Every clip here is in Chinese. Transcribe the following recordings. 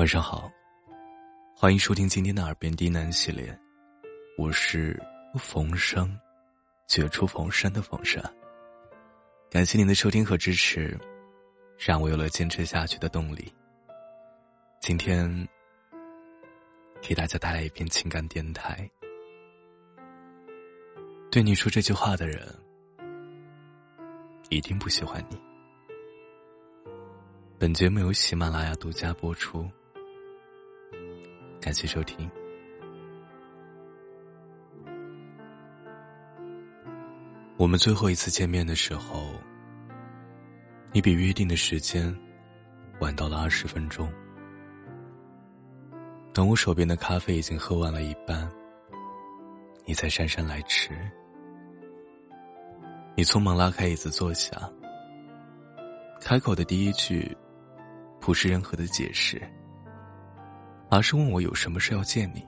晚上好，欢迎收听今天的《耳边低喃》系列，我是冯生，绝处逢生的冯生。感谢您的收听和支持，让我有了坚持下去的动力。今天给大家带来一篇情感电台。对你说这句话的人，一定不喜欢你。本节目由喜马拉雅独家播出。感谢收听。我们最后一次见面的时候，你比约定的时间晚到了二十分钟。等我手边的咖啡已经喝完了一半，你才姗姗来迟。你匆忙拉开椅子坐下，开口的第一句，不是任何的解释。而是问我有什么事要见你。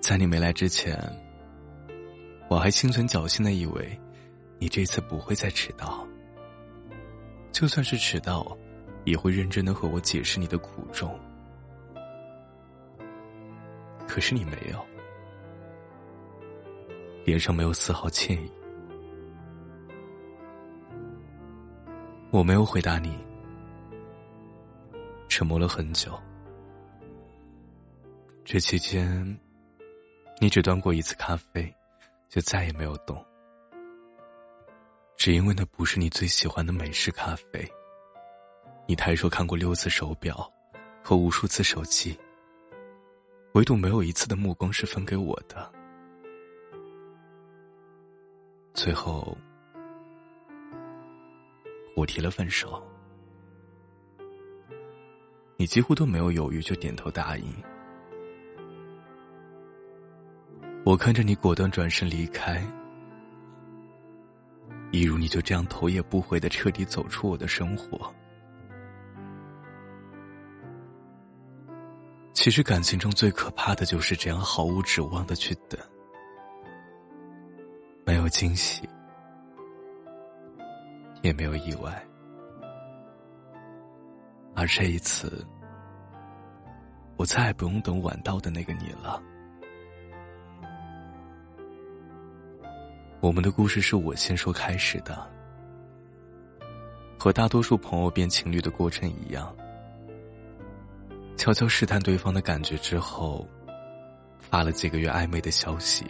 在你没来之前，我还心存侥幸的以为，你这次不会再迟到。就算是迟到，也会认真的和我解释你的苦衷。可是你没有，脸上没有丝毫歉意。我没有回答你。沉默了很久，这期间，你只端过一次咖啡，就再也没有动。只因为那不是你最喜欢的美式咖啡。你抬手看过六次手表，和无数次手机，唯独没有一次的目光是分给我的。最后，我提了分手。你几乎都没有犹豫，就点头答应。我看着你果断转身离开，一如你就这样头也不回的彻底走出我的生活。其实感情中最可怕的就是这样毫无指望的去等，没有惊喜，也没有意外。而这一次，我再也不用等晚到的那个你了。我们的故事是我先说开始的，和大多数朋友变情侣的过程一样，悄悄试探对方的感觉之后，发了几个月暧昧的消息，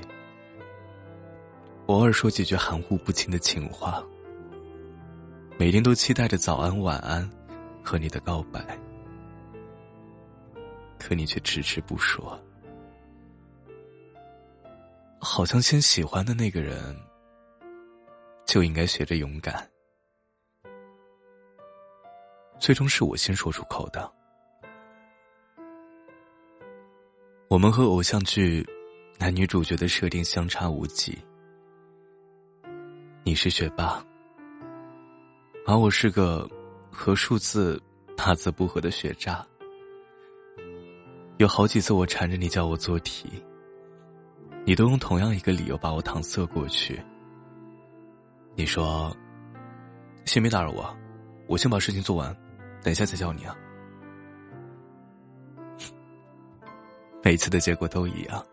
偶尔说几句含糊不清的情话，每天都期待着早安晚安。和你的告白，可你却迟迟不说，好像先喜欢的那个人就应该学着勇敢。最终是我先说出口的。我们和偶像剧男女主角的设定相差无几，你是学霸，而我是个。和数字八字不合的学渣，有好几次我缠着你叫我做题，你都用同样一个理由把我搪塞过去。你说：“先别打扰我，我先把事情做完，等一下再叫你啊。”每次的结果都一样，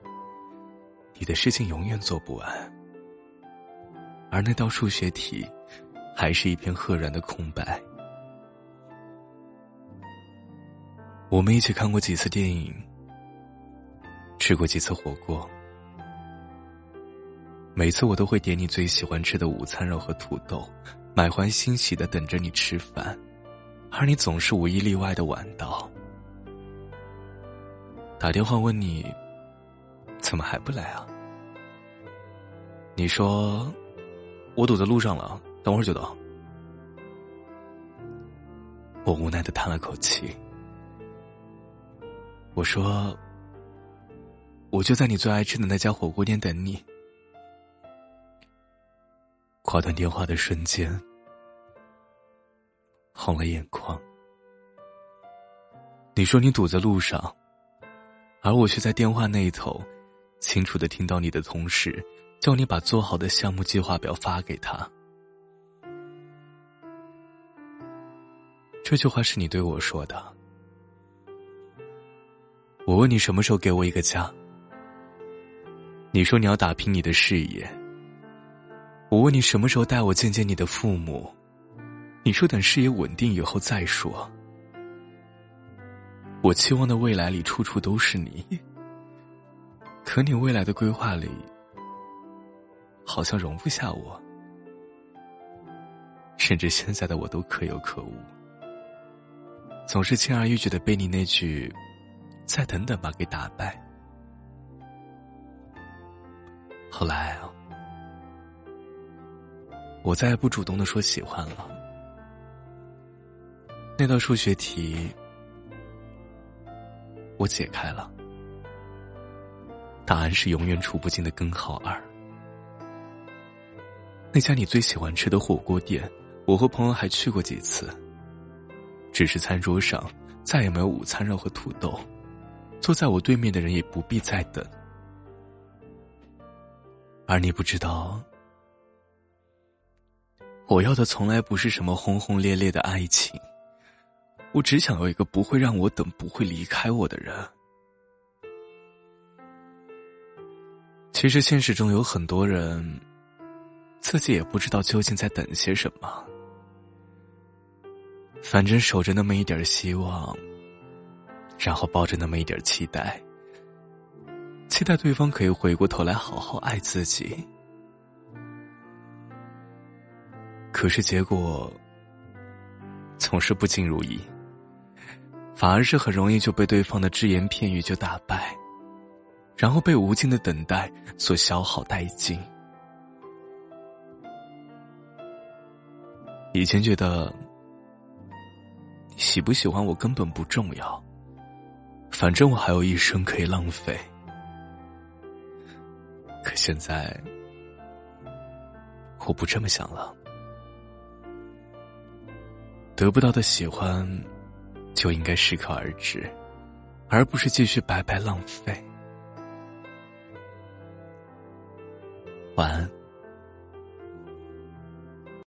你的事情永远做不完，而那道数学题还是一片赫然的空白。我们一起看过几次电影，吃过几次火锅，每次我都会点你最喜欢吃的午餐肉和土豆，满怀欣喜的等着你吃饭，而你总是无一例外的晚到。打电话问你，怎么还不来啊？你说，我堵在路上了，等会儿就到。我无奈的叹了口气。我说：“我就在你最爱吃的那家火锅店等你。”挂断电话的瞬间，红了眼眶。你说你堵在路上，而我却在电话那一头，清楚的听到你的同事叫你把做好的项目计划表发给他。这句话是你对我说的。我问你什么时候给我一个家？你说你要打拼你的事业。我问你什么时候带我见见你的父母？你说等事业稳定以后再说。我期望的未来里处处都是你，可你未来的规划里好像容不下我，甚至现在的我都可有可无，总是轻而易举的被你那句“再等等吧”给打败。后来，我再也不主动的说喜欢了，那道数学题。我解开了，答案是永远除不尽的根号二。那家你最喜欢吃的火锅店，我和朋友还去过几次。只是餐桌上再也没有午餐肉和土豆，坐在我对面的人也不必再等。而你不知道，我要的从来不是什么轰轰烈烈的爱情。我只想要一个不会让我等、不会离开我的人。其实现实中有很多人，自己也不知道究竟在等些什么，反正守着那么一点希望，然后抱着那么一点期待，期待对方可以回过头来好好爱自己。可是结果总是不尽如意。反而是很容易就被对方的只言片语就打败，然后被无尽的等待所消耗殆尽。以前觉得喜不喜欢我根本不重要，反正我还有一生可以浪费。可现在我不这么想了，得不到的喜欢。就应该适可而止，而不是继续白白浪费。晚安。